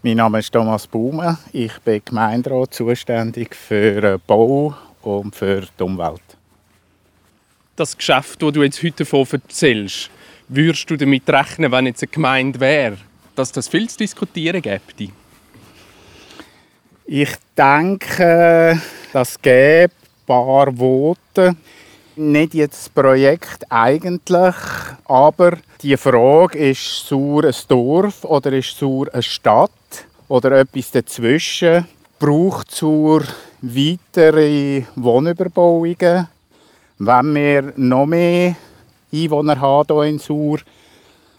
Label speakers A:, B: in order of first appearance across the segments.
A: Mein Name ist Thomas Baume. Ich bin Gemeinderat zuständig für Bau und für die Umwelt.
B: Das Geschäft, das du jetzt heute davon erzählst, würdest du damit rechnen, wenn jetzt eine Gemeinde wäre, dass das viel zu diskutieren gäbe?
A: Ich denke, das gäbe ein paar Voten. Nicht jetzt das Projekt eigentlich, aber die Frage, ist Sur ein Dorf oder ist Sur eine Stadt oder etwas dazwischen, braucht Sur weitere Wohnüberbauungen, wenn wir noch mehr Einwohner haben hier in Sur.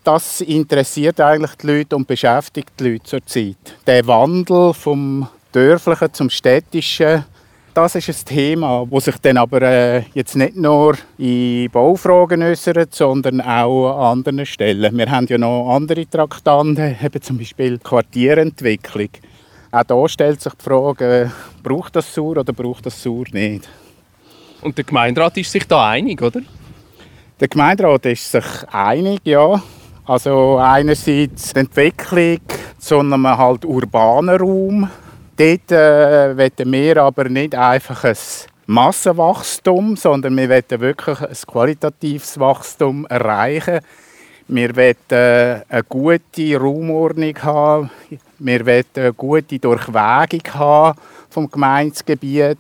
A: Das interessiert eigentlich die Leute und beschäftigt die Leute zurzeit. Der Wandel vom Dörflichen zum Städtischen, das ist ein Thema, das sich dann aber äh, jetzt nicht nur in Baufragen äußert, sondern auch an anderen Stellen. Wir haben ja noch andere Traktanten, eben zum Beispiel Quartierentwicklung. Auch da stellt sich die Frage, äh, braucht das Sur oder braucht das Sur nicht?
B: Und der Gemeinderat ist sich da einig, oder?
A: Der Gemeinderat ist sich einig, ja. Also einerseits die Entwicklung zu einem halt urbanen Raum. Dort äh, wollen wir aber nicht einfach ein Massenwachstum, sondern wir wollen wirklich ein qualitatives Wachstum erreichen. Wir wollen äh, eine gute Raumordnung haben. Wir wollen eine gute Durchwägung haben vom Gemeindegebiet.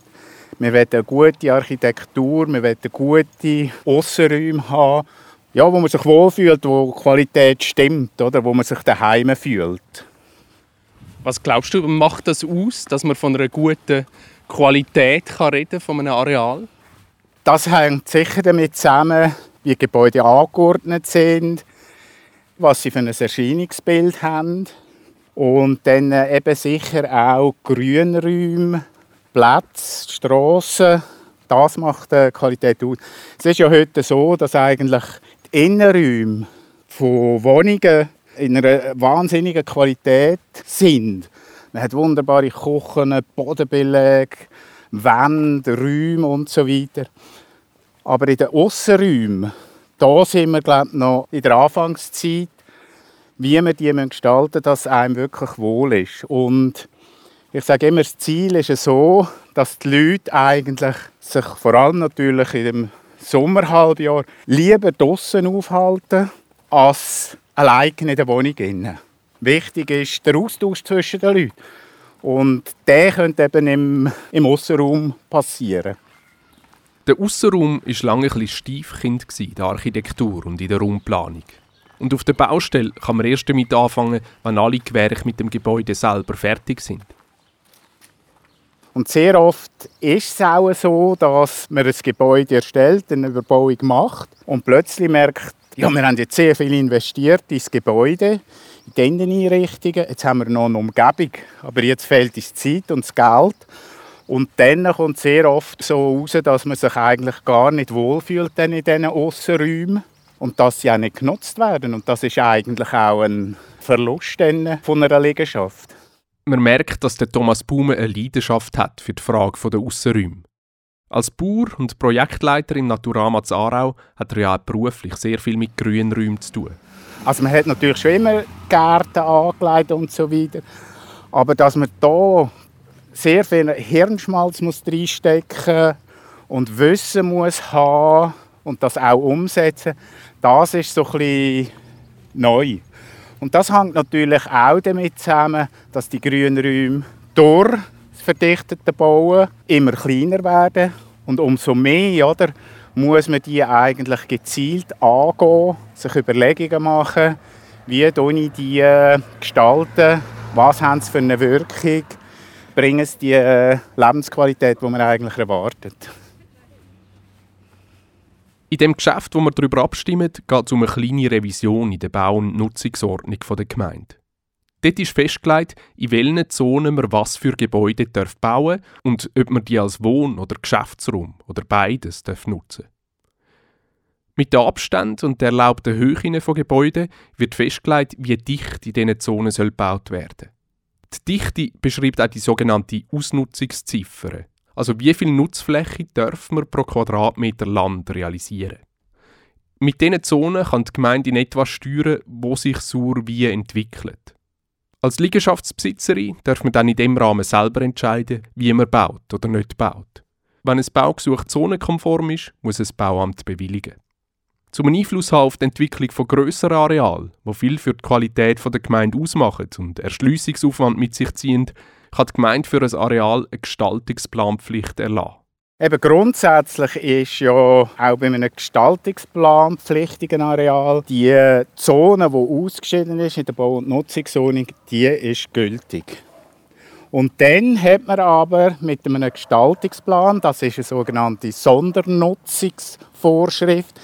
A: Wir wollen eine gute Architektur, wir wollen gute Aussenräume haben, ja, wo man sich wohlfühlt, wo die Qualität stimmt, oder? wo man sich daheim fühlt.
B: Was glaubst du, macht das aus, dass man von einer guten Qualität kann reden von einem Areal?
A: Das hängt sicher damit zusammen, wie Gebäude angeordnet sind, was sie für ein Erscheinungsbild haben und dann eben sicher auch Grünräume, Plätze, Strassen, das macht die Qualität aus. Es ist ja heute so, dass eigentlich die Innenräume von Wohnungen in einer wahnsinnigen Qualität sind. Man hat wunderbare Küchen, Bodenbeläge, Wände, Räume und so weiter. Aber in den Aussenräumen, da sind wir glaube noch in der Anfangszeit, wie wir die gestalten dass es einem wirklich wohl ist. Und ich sage immer, das Ziel ist so, dass die Leute eigentlich sich vor allem natürlich in dem Sommerhalbjahr lieber draußen aufhalten, als allein in der Wohnung. Wichtig ist der Austausch zwischen den Leuten. Und der könnte eben im, im Aussenraum passieren.
C: Der Aussenraum war lange ein Stiefkind in der Architektur und in der Raumplanung. Und auf der Baustelle kann man erst damit anfangen, wenn alle Gewerke mit dem Gebäude selber fertig sind.
A: Und sehr oft ist es auch so, dass man ein Gebäude erstellt, eine Überbauung macht und plötzlich merkt, ja, wir haben jetzt sehr viel investiert ins Gebäude, in die Inneneinrichtungen, jetzt haben wir noch eine Umgebung, aber jetzt fehlt uns Zeit und das Geld. Und dann kommt es sehr oft so raus, dass man sich eigentlich gar nicht wohlfühlt in diesen Aussenräumen und dass sie auch nicht genutzt werden. Und das ist eigentlich auch ein Verlust von einer Liegenschaft.
C: Man merkt, dass der Thomas Baume eine Leidenschaft hat für die Frage der Aussenräume. Als Bauer und Projektleiter im Naturama Aarau hat er ja auch beruflich sehr viel mit Grünräumen zu tun.
A: Also man hat natürlich schon immer Gärten angelegt und so weiter. Aber dass man da sehr viel Hirnschmalz muss reinstecken und Wissen muss haben und das auch umsetzen, das ist so ein bisschen neu. Und das hängt natürlich auch damit zusammen, dass die Grünräume durch das verdichtete Bauen immer kleiner werden. Und umso mehr oder, muss man die eigentlich gezielt angehen, sich Überlegungen machen, wie ich die äh, gestalten, was haben sie für eine Wirkung, bringen sie die äh, Lebensqualität, die man eigentlich erwartet.
C: In dem Geschäft, wo wir darüber abstimmen, geht es um eine kleine Revision in der Bau- und Nutzungsordnung der Gemeinde. Dort ist festgelegt, in welchen Zonen man was für Gebäude darf bauen und ob man die als Wohn- oder Geschäftsraum oder beides darf nutzen Mit den Abständen und der erlaubten Höhen von Gebäuden wird festgelegt, wie dicht in diesen Zonen soll gebaut werden. Die Dichte beschreibt auch die sogenannte Ausnutzungsziffer, also wie viel Nutzfläche darf man pro Quadratmeter Land realisieren? Mit diesen Zonen kann die Gemeinde in etwa steuern, wo sich Sur wie entwickelt. Als Liegenschaftsbesitzerin darf man dann in dem Rahmen selber entscheiden, wie man baut oder nicht baut. Wenn ein Baugesuch zonenkonform ist, muss das Bauamt bewilligen. Zum Einfluss haben auf die Entwicklung von grösseren Arealen, die viel für die Qualität der Gemeinde ausmachen und Erschliessungsaufwand mit sich ziehen, kann die Gemeinde für ein Areal eine Gestaltungsplanpflicht erlassen.
A: Eben grundsätzlich ist ja auch bei einem gestaltungsplanpflichtigen Areal die Zone, die ausgeschieden ist in der Bau- und Nutzungsordnung, die ist gültig. Und dann hat man aber mit einem Gestaltungsplan, das ist eine sogenannte Sondernutzungsvorschrift,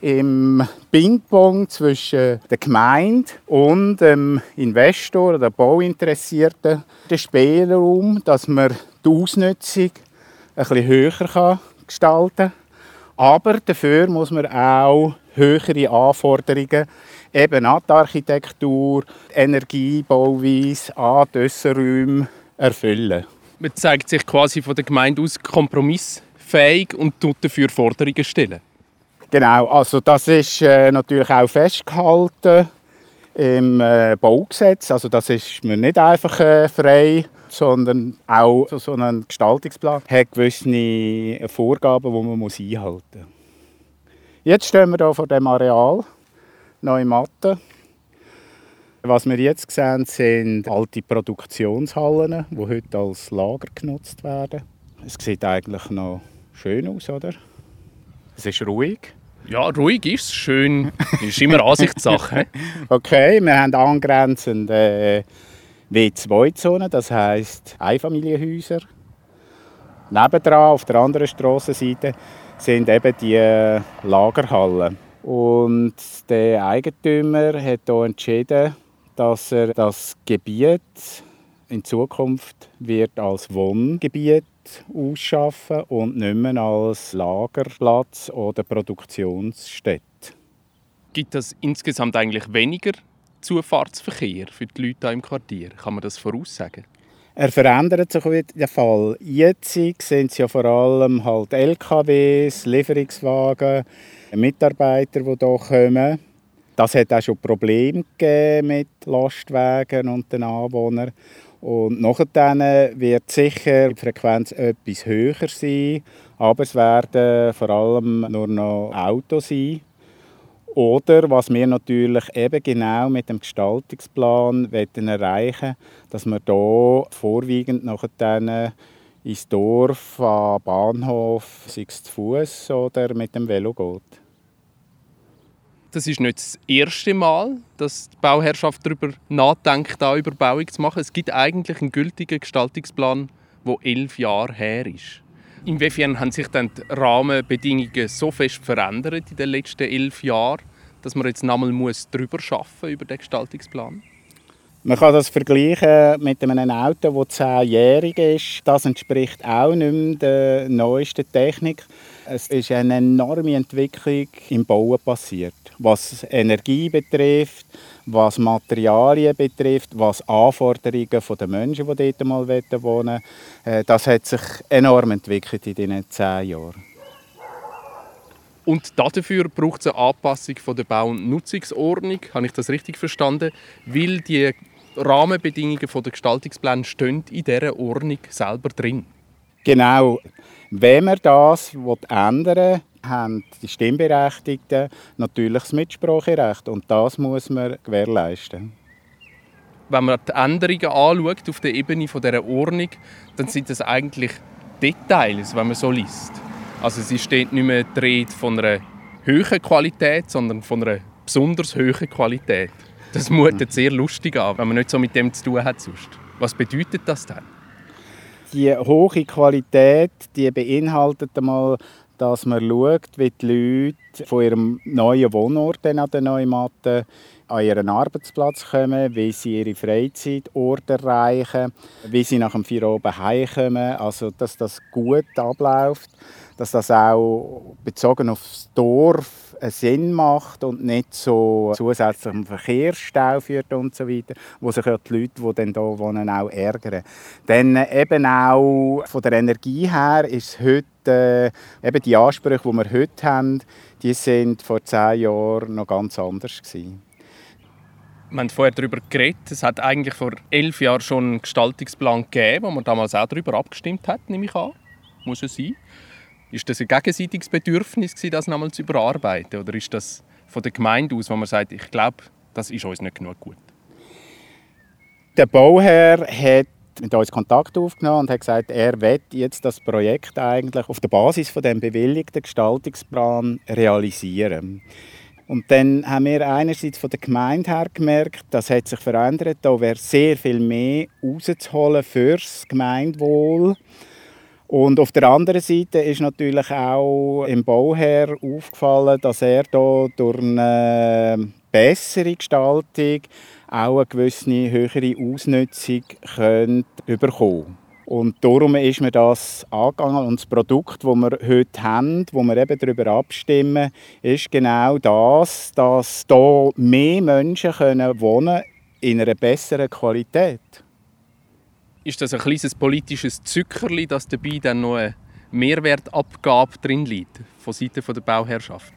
A: im Ping-Pong zwischen der Gemeinde und dem Investor oder Bauinteressierten den Spielraum, dass man die Ausnutzung bisschen höher gestalten kann. Aber dafür muss man auch höhere Anforderungen eben an die Architektur, die Energiebauweise, an die Össenräume erfüllen.
B: Man zeigt sich quasi von der Gemeinde aus kompromissfähig und tut dafür Forderungen stellen.
A: Genau, also das ist äh, natürlich auch festgehalten im äh, Baugesetz. Also das ist mir nicht einfach äh, frei, sondern auch so, so ein Gestaltungsplan hat gewisse Vorgaben, die man muss einhalten muss. Jetzt stehen wir hier vor dem Areal, neue Matte. Was wir jetzt sehen, sind alte Produktionshallen, die heute als Lager genutzt werden. Es sieht eigentlich noch schön aus, oder? Es ist ruhig.
B: Ja, ruhig ist es, schön ist immer Ansichtssache.
A: okay, wir haben angrenzend äh, W2-Zonen, das heisst Einfamilienhäuser. Nebendran, auf der anderen Strassenseite, sind eben die äh, Lagerhallen. Und der Eigentümer hat hier entschieden, dass er das Gebiet in Zukunft wird als Wohngebiet ausschaffen und nicht mehr als Lagerplatz oder Produktionsstätte.
B: Gibt es insgesamt eigentlich weniger Zufahrtsverkehr für die Leute im Quartier? Kann man das voraussagen?
A: Er verändert sich wieder der Fall. Jetzt sind es ja vor allem halt LKWs, Lieferungswagen, Mitarbeiter, die hier kommen. Das hat auch schon Probleme mit Lastwagen und den Anwohnern. Und nachher wird sicher die Frequenz etwas höher sein, aber es werden vor allem nur noch Autos sein. Oder was wir natürlich eben genau mit dem Gestaltungsplan erreichen dass man hier vorwiegend nachher ins Dorf, am Bahnhof, sei es zu Fuß oder mit dem Velo geht.
B: Das ist nicht das erste Mal, dass die Bauherrschaft darüber nachdenkt, da Überbauung zu machen. Es gibt eigentlich einen gültigen Gestaltungsplan, der elf Jahre her ist. Inwiefern haben sich dann die Rahmenbedingungen so fest verändert in den letzten elf Jahren, dass man jetzt nochmal darüber arbeiten über den Gestaltungsplan?
A: Man kann das vergleichen mit einem Auto, das zehnjährig ist. Das entspricht auch nicht mehr der neuesten Technik. Es ist eine enorme Entwicklung im Bauen passiert. Was Energie betrifft, was Materialien betrifft, was Anforderungen der Menschen, die dort mal wohnen wollen. Äh, das hat sich enorm entwickelt in diesen zehn Jahren.
B: Und dafür braucht es eine Anpassung der Bau- und Nutzungsordnung. Habe ich das richtig verstanden? Weil die Rahmenbedingungen der Gestaltungspläne stehen in dieser Ordnung selber drin.
A: Genau. Wenn man das ändern will, haben die Stimmberechtigten natürlich das Mitspracherecht und das muss man gewährleisten.
B: Wenn man die Änderungen anschaut auf der Ebene dieser Ordnung, dann sind das eigentlich Details, wenn man so liest. Also sie steht nicht mehr die von einer hohen Qualität, sondern von einer besonders hohen Qualität. Das mutet sehr lustig an, wenn man nicht so mit dem zu tun hat sonst. Was bedeutet das denn?
A: Die hohe Qualität die beinhaltet einmal, dass man schaut, wie die Leute von ihrem neuen Wohnort an der Neumatte an ihren Arbeitsplatz kommen, wie sie ihre Freizeitorte erreichen, wie sie nach dem vier oben heimkommen, also dass das gut abläuft, dass das auch bezogen aufs Dorf einen Sinn macht und nicht so zusätzlichen Verkehrsstau führt und so weiter, wo sich ja die Leute, die dann hier wohnen, auch ärgern. Dann eben auch von der Energie her ist heute äh, eben die Ansprüche, die wir heute haben, die sind vor zehn Jahren noch ganz anders gewesen.
B: Wir haben vorher darüber geredet. Es hat eigentlich vor elf Jahren schon einen Gestaltungsplan gegeben, wo man damals auch darüber abgestimmt hat, nehme ich an. Muss es sein. Ist das ein gegenseitiges Bedürfnis, das nochmal zu überarbeiten? Oder ist das von der Gemeinde aus, wo man sagt, ich glaube, das ist uns nicht genug gut?
A: Der Bauherr hat mit uns Kontakt aufgenommen und hat gesagt, er wird jetzt das Projekt eigentlich auf der Basis von dem bewilligten Gestaltungsplan realisieren. Und dann haben wir einerseits von der Gemeinde her gemerkt, das hat sich verändert, da wäre sehr viel mehr rauszuholen fürs Gemeindewohl. Und auf der anderen Seite ist natürlich auch im Bauherr aufgefallen, dass er da durch eine bessere Gestaltung auch eine gewisse höhere Ausnutzung bekommen und darum ist mir das angegangen. Und das Produkt, das wir heute haben, wo wir eben darüber abstimmen, ist genau das, dass hier mehr Menschen können wohnen in einer besseren Qualität.
B: Ist das ein kleines politisches Zückerli, dass dabei dann noch eine Mehrwertabgabe drin liegt, von Seiten der Bauherrschaft?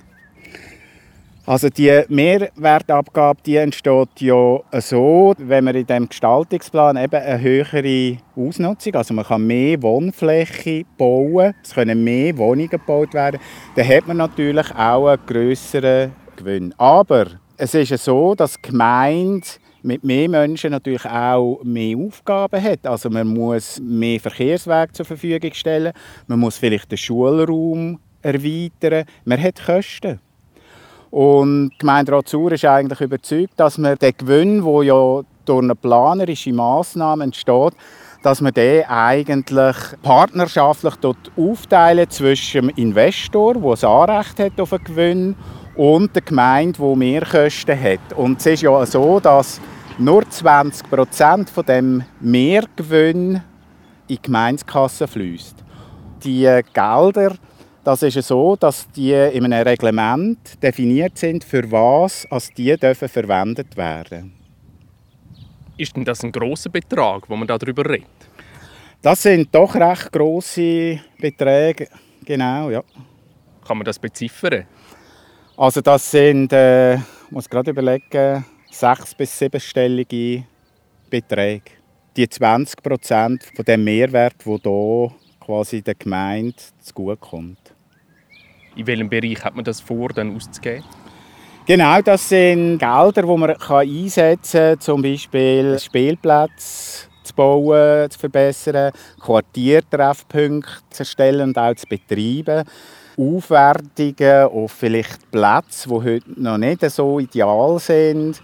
A: Also die Mehrwertabgabe die entsteht ja so, wenn man in dem Gestaltungsplan eben eine höhere Ausnutzung, also man kann mehr Wohnfläche bauen, es können mehr Wohnungen gebaut werden, dann hat man natürlich auch einen grösseren Gewinn. Aber es ist ja so, dass die Gemeinde mit mehr Menschen natürlich auch mehr Aufgaben hat. Also man muss mehr Verkehrswege zur Verfügung stellen, man muss vielleicht den Schulraum erweitern, man hat Kosten. Und die Gemeinderat Sur ist eigentlich überzeugt, dass man den Gewinn, der ja durch eine planerische Massnahme entsteht, dass man den eigentlich partnerschaftlich dort aufteilen zwischen dem Investor, der das Anrecht hat auf einen Gewinn, und der Gemeinde, die Mehrkosten hat. Und es ist ja so, dass nur 20 Prozent von dem Mehrgewinn in die Gemeindekasse fließt. Die Gelder das ist so, dass die in einem Reglement definiert sind, für was als die dürfen verwendet werden.
B: Ist denn das ein großer Betrag, wo man darüber redet?
A: Das sind doch recht große Beträge, genau, ja.
B: Kann man das beziffern?
A: Also das sind, äh, muss gerade überlegen, sechs bis siebenstellige Beträge. Die 20 Prozent von dem Mehrwert, der hier quasi der Gemeinde zugutekommt.
B: In welchem Bereich hat man das vor, dann auszugeben?
A: Genau, das sind Gelder, die man einsetzen kann, zum Beispiel Spielplätze zu bauen, zu verbessern, Quartiertreffpunkte zu erstellen und auch zu betreiben. Aufwertungen auf vielleicht Plätze, die heute noch nicht so ideal sind.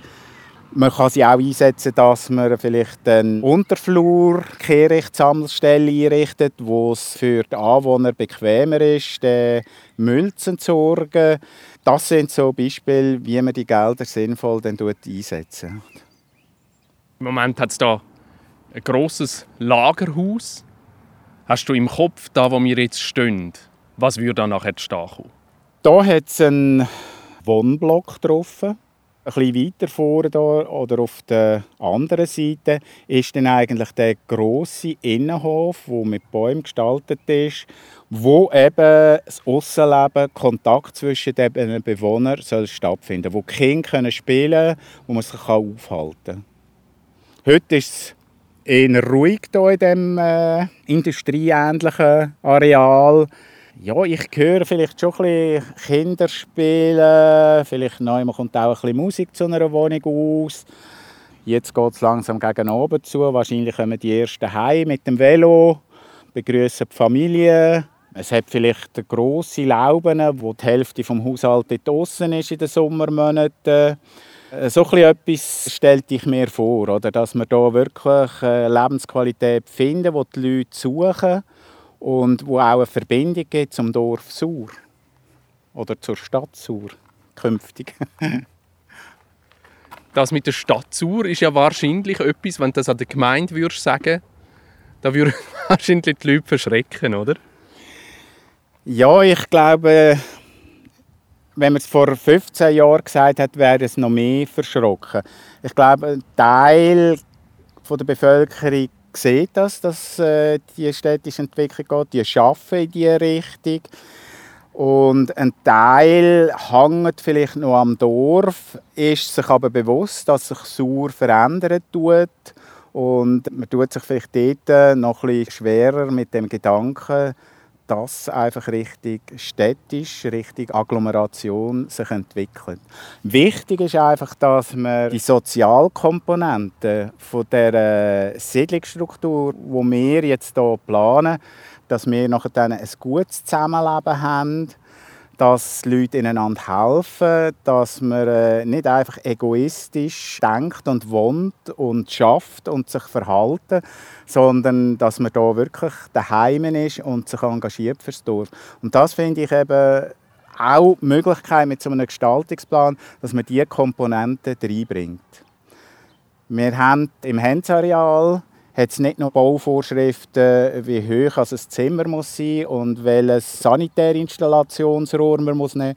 A: Man kann sie auch einsetzen, dass man vielleicht einen Unterflur Kehrichtsammelstelle einrichtet, wo es für die Anwohner bequemer ist, den Müll zu entsorgen. Das sind so Beispiele, wie man die Gelder sinnvoll dann einsetzen
B: Im Moment hat es da ein grosses Lagerhaus. Hast du im Kopf, da wo wir jetzt stehen, was würde da nachher stehen kommen?
A: Da hat es einen Wohnblock drauf ein bisschen weiter vorne oder auf der anderen Seite ist dann eigentlich der große Innenhof, der mit Bäumen gestaltet ist, wo eben das Aussenleben, Kontakt zwischen den Bewohnern soll stattfinden, wo die Kinder können spielen, wo man sich aufhalten kann. Heute ist es eher ruhig hier in diesem äh, industrieähnlichen Areal ja, ich höre vielleicht schon ein bisschen Kinderspielen, vielleicht neu kommt auch ein bisschen Musik zu einer Wohnung aus. Jetzt geht es langsam gegen oben zu. Wahrscheinlich kommen die ersten heim mit dem Velo, begrüßen die Familie. Es hat vielleicht grosse Lauben, wo die Hälfte vom Haushalt draußen ist in den Sommermonaten. So etwas stellte ich mir vor, oder? dass wir hier wirklich Lebensqualität finden, die die Leute suchen und wo auch eine Verbindung gibt zum Dorf Sur oder zur Stadt Sur künftig.
B: das mit der Stadt Sur ist ja wahrscheinlich etwas, wenn du das an der Gemeinde würdest sagen, da würden wahrscheinlich die Leute verschrecken, oder?
A: Ja, ich glaube, wenn man es vor 15 Jahren gesagt hat, wäre es noch mehr verschrocken. Ich glaube, ein Teil der Bevölkerung sieht das, dass äh, die städtische Entwicklung geht. Die arbeiten in diese Richtung. Und ein Teil hängt vielleicht noch am Dorf, ist sich aber bewusst, dass sich Sur verändern tut. Und man tut sich vielleicht dort noch ein bisschen schwerer mit dem Gedanken, dass einfach richtig städtisch, richtig Agglomeration sich entwickelt. Wichtig ist einfach, dass man die Sozialkomponente von der Siedlungsstruktur, wo wir jetzt hier planen, dass wir nachher ein gutes Zusammenleben haben, dass Leute ineinander helfen, dass man äh, nicht einfach egoistisch denkt und wohnt und schafft und sich verhalten, sondern dass man da wirklich daheim ist und sich engagiert fürs Dorf. Und das finde ich eben auch die Möglichkeit mit so einem Gestaltungsplan, dass man diese Komponenten reinbringt. Wir haben im Henzareal hat es nicht nur Bauvorschriften, wie hoch also ein Zimmer muss sein und welches Sanitärinstallationsrohr man muss nehmen?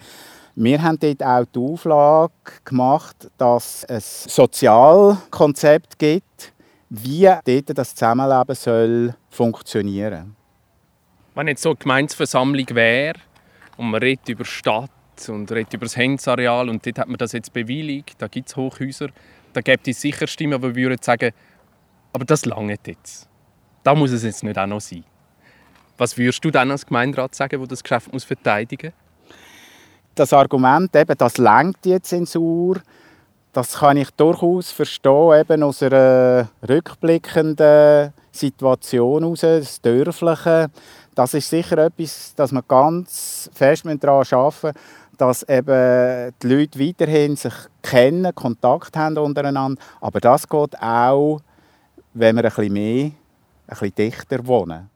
A: Wir haben dort auch die Auflage gemacht, dass es ein Sozialkonzept gibt, wie dort das Zusammenleben soll funktionieren.
B: Wenn jetzt so eine Gemeinsversammlung wäre und man redet über Stadt und redet über das Hengsareal und dort hat man das jetzt bewilligt, da gibt es Hochhäuser, da gibt es sicher Stimmen, die würden sagen, aber das lange jetzt. Da muss es jetzt nicht auch noch sein. Was würdest du dann als Gemeinderat sagen, wo das Geschäft muss verteidigen muss?
A: Das Argument, eben, das lenkt die Zensur, das kann ich durchaus verstehen, eben aus einer rückblickenden Situation heraus, das Dörfliche. Das ist sicher etwas, das man ganz fest daran arbeiten dass eben die Leute weiterhin sich kennen, Kontakt haben untereinander. Aber das geht auch wenn wir ein bisschen mehr, ein bisschen dichter wohnen.